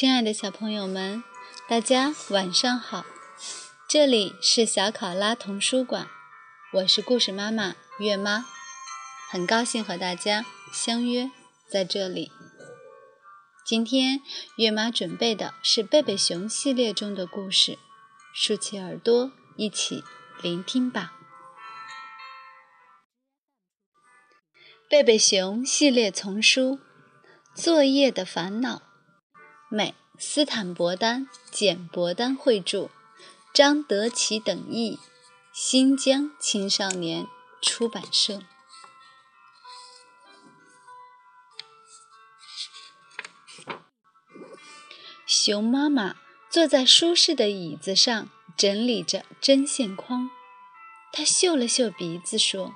亲爱的小朋友们，大家晚上好！这里是小考拉童书馆，我是故事妈妈月妈，很高兴和大家相约在这里。今天月妈准备的是贝贝熊系列中的故事，竖起耳朵一起聆听吧。贝贝熊系列丛书《作业的烦恼》。美斯坦伯丹、简伯丹绘著，张德奇等译，新疆青少年出版社。熊妈妈坐在舒适的椅子上，整理着针线筐。她嗅了嗅鼻子，说：“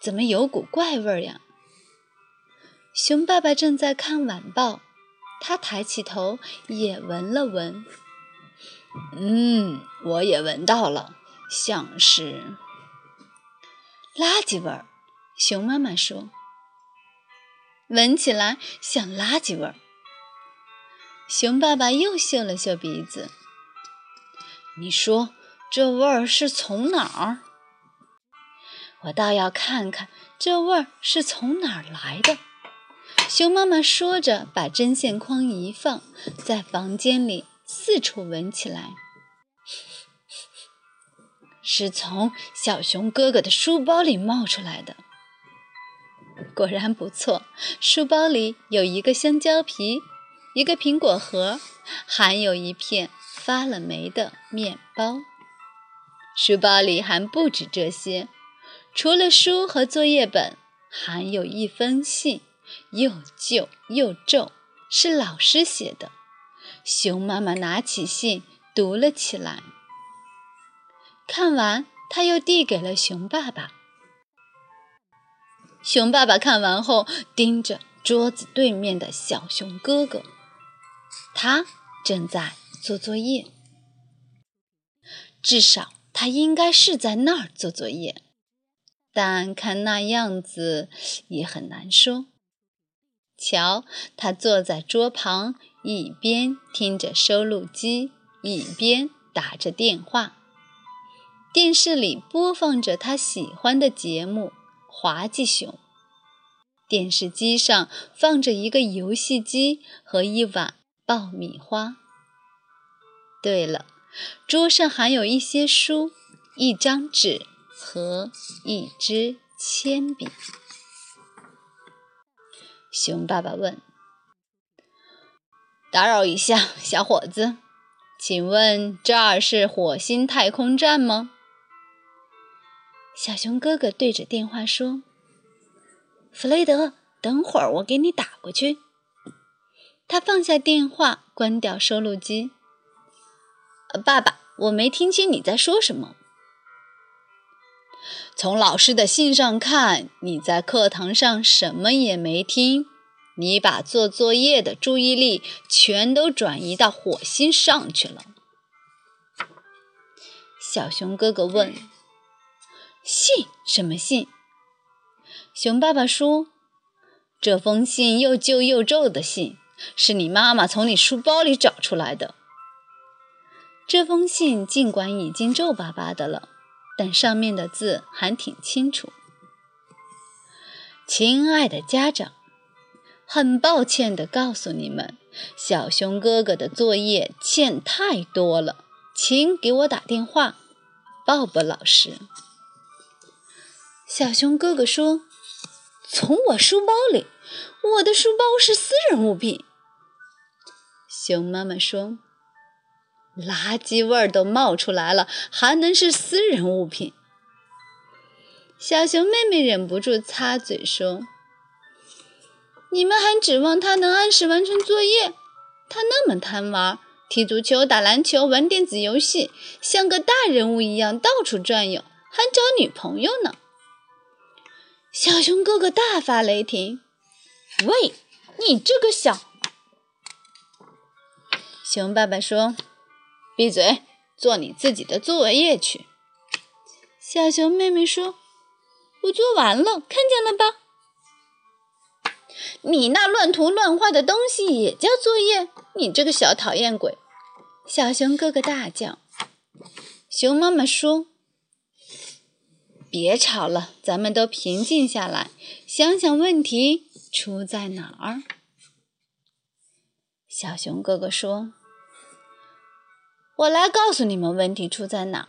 怎么有股怪味呀？”熊爸爸正在看晚报。他抬起头，也闻了闻。嗯，我也闻到了，像是垃圾味儿。熊妈妈说：“闻起来像垃圾味儿。”熊爸爸又嗅了嗅鼻子。你说这味儿是从哪儿？我倒要看看这味儿是从哪儿来的。熊妈妈说着，把针线筐一放，在房间里四处闻起来。是从小熊哥哥的书包里冒出来的。果然不错，书包里有一个香蕉皮，一个苹果核，还有一片发了霉的面包。书包里还不止这些，除了书和作业本，还有一封信。又旧又皱，是老师写的。熊妈妈拿起信读了起来，看完，他又递给了熊爸爸。熊爸爸看完后，盯着桌子对面的小熊哥哥，他正在做作业。至少他应该是在那儿做作业，但看那样子也很难说。瞧，他坐在桌旁，一边听着收录机，一边打着电话。电视里播放着他喜欢的节目《滑稽熊》。电视机上放着一个游戏机和一碗爆米花。对了，桌上还有一些书、一张纸和一支铅笔。熊爸爸问：“打扰一下，小伙子，请问这儿是火星太空站吗？”小熊哥哥对着电话说：“弗雷德，等会儿我给你打过去。”他放下电话，关掉收录机。“爸爸，我没听清你在说什么。”从老师的信上看，你在课堂上什么也没听，你把做作业的注意力全都转移到火星上去了。小熊哥哥问：“信？什么信？”熊爸爸说：“这封信又旧又皱的信，是你妈妈从你书包里找出来的。这封信尽管已经皱巴巴的了。”但上面的字还挺清楚。亲爱的家长，很抱歉地告诉你们，小熊哥哥的作业欠太多了，请给我打电话，鲍勃老师。小熊哥哥说：“从我书包里，我的书包是私人物品。”熊妈妈说。垃圾味儿都冒出来了，还能是私人物品？小熊妹妹忍不住插嘴说：“你们还指望他能按时完成作业？他那么贪玩，踢足球、打篮球、玩电子游戏，像个大人物一样到处转悠，还找女朋友呢。”小熊哥哥大发雷霆：“喂，你这个小……”熊爸爸说。闭嘴，做你自己的作业去。小熊妹妹说：“我做完了，看见了吧？”你那乱涂乱画的东西也叫作业？你这个小讨厌鬼！小熊哥哥大叫。熊妈妈说：“别吵了，咱们都平静下来，想想问题出在哪儿。”小熊哥哥说：“我来告诉你们问题出在哪。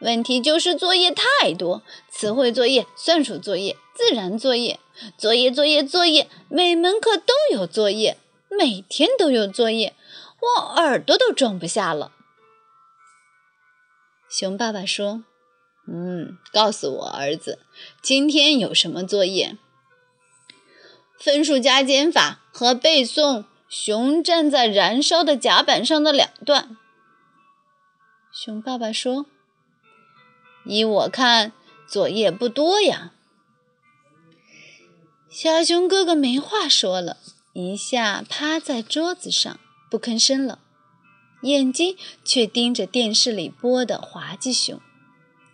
问题就是作业太多，词汇作业、算术作业、自然作业。”作业，作业，作业，每门课都有作业，每天都有作业，我耳朵都装不下了。熊爸爸说：“嗯，告诉我儿子，今天有什么作业？分数加减法和背诵《熊站在燃烧的甲板上的两段》。”熊爸爸说：“依我看，作业不多呀。”小熊哥哥没话说了，一下趴在桌子上不吭声了，眼睛却盯着电视里播的滑稽熊，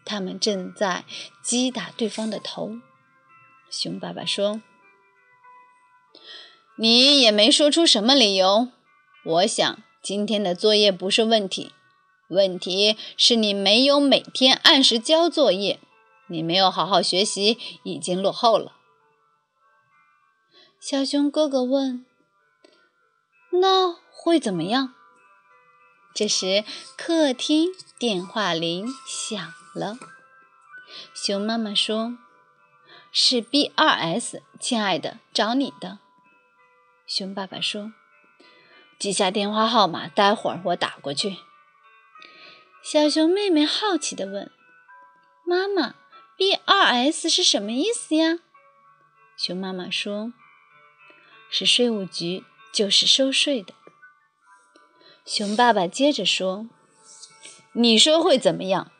他们正在击打对方的头。熊爸爸说：“你也没说出什么理由。我想今天的作业不是问题，问题是你没有每天按时交作业，你没有好好学习，已经落后了。”小熊哥哥问：“那会怎么样？”这时，客厅电话铃响了。熊妈妈说：“是 B 二 S，亲爱的，找你的。”熊爸爸说：“记下电话号码，待会儿我打过去。”小熊妹妹好奇地问：“妈妈，B 二 S 是什么意思呀？”熊妈妈说。是税务局，就是收税的。熊爸爸接着说：“你说会怎么样？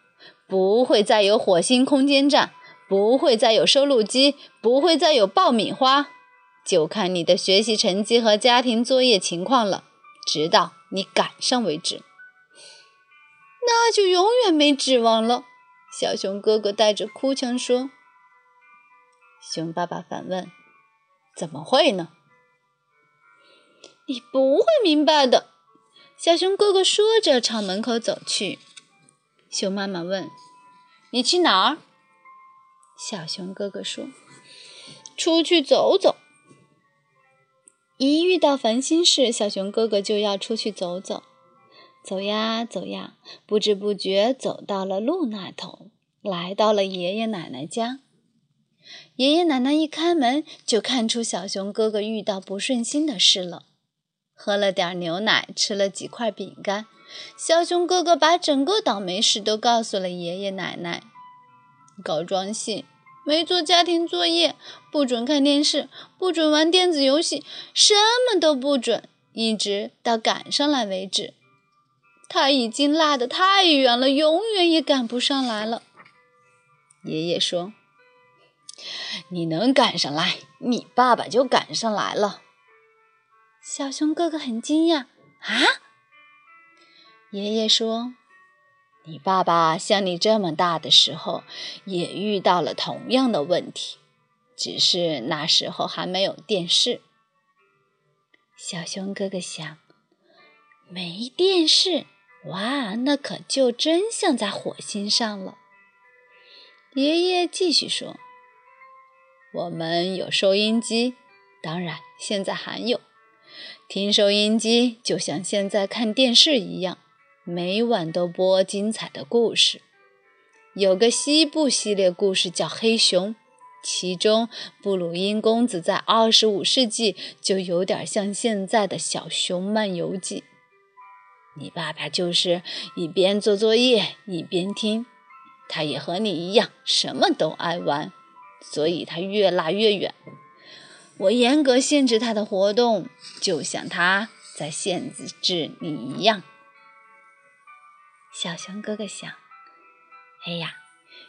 不会再有火星空间站，不会再有收录机，不会再有爆米花，就看你的学习成绩和家庭作业情况了，直到你赶上为止。那就永远没指望了。”小熊哥哥带着哭腔说。熊爸爸反问：“怎么会呢？”你不会明白的，小熊哥哥说着朝门口走去。熊妈妈问：“你去哪儿？”小熊哥哥说：“出去走走。”一遇到烦心事，小熊哥哥就要出去走走。走呀走呀，不知不觉走到了路那头，来到了爷爷奶奶家。爷爷奶奶一开门，就看出小熊哥哥遇到不顺心的事了。喝了点牛奶，吃了几块饼干，小熊哥哥把整个倒霉事都告诉了爷爷奶奶。告状信，没做家庭作业，不准看电视，不准玩电子游戏，什么都不准，一直到赶上来为止。他已经落得太远了，永远也赶不上来了。爷爷说：“你能赶上来，你爸爸就赶上来了。”小熊哥哥很惊讶啊！爷爷说：“你爸爸像你这么大的时候，也遇到了同样的问题，只是那时候还没有电视。”小熊哥哥想：“没电视，哇，那可就真像在火星上了。”爷爷继续说：“我们有收音机，当然现在还有。”听收音机就像现在看电视一样，每晚都播精彩的故事。有个西部系列故事叫《黑熊》，其中布鲁因公子在二十五世纪就有点像现在的小熊漫游记。你爸爸就是一边做作业一边听，他也和你一样什么都爱玩，所以他越拉越远。我严格限制他的活动，就像他在限制你一样。小熊哥哥想：“哎呀，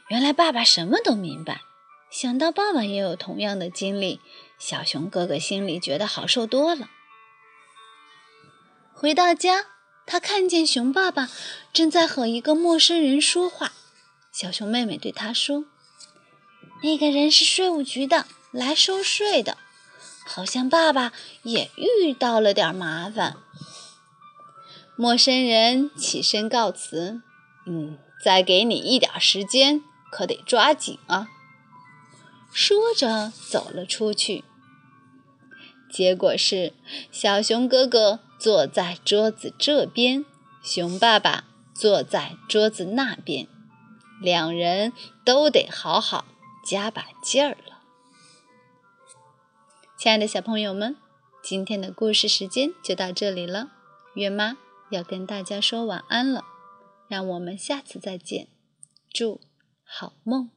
原来爸爸什么都明白。”想到爸爸也有同样的经历，小熊哥哥心里觉得好受多了。回到家，他看见熊爸爸正在和一个陌生人说话。小熊妹妹对他说：“那个人是税务局的，来收税的。”好像爸爸也遇到了点麻烦。陌生人起身告辞：“嗯，再给你一点时间，可得抓紧啊。”说着走了出去。结果是，小熊哥哥坐在桌子这边，熊爸爸坐在桌子那边，两人都得好好加把劲儿了。亲爱的小朋友们，今天的故事时间就到这里了，月妈。要跟大家说晚安了，让我们下次再见，祝好梦。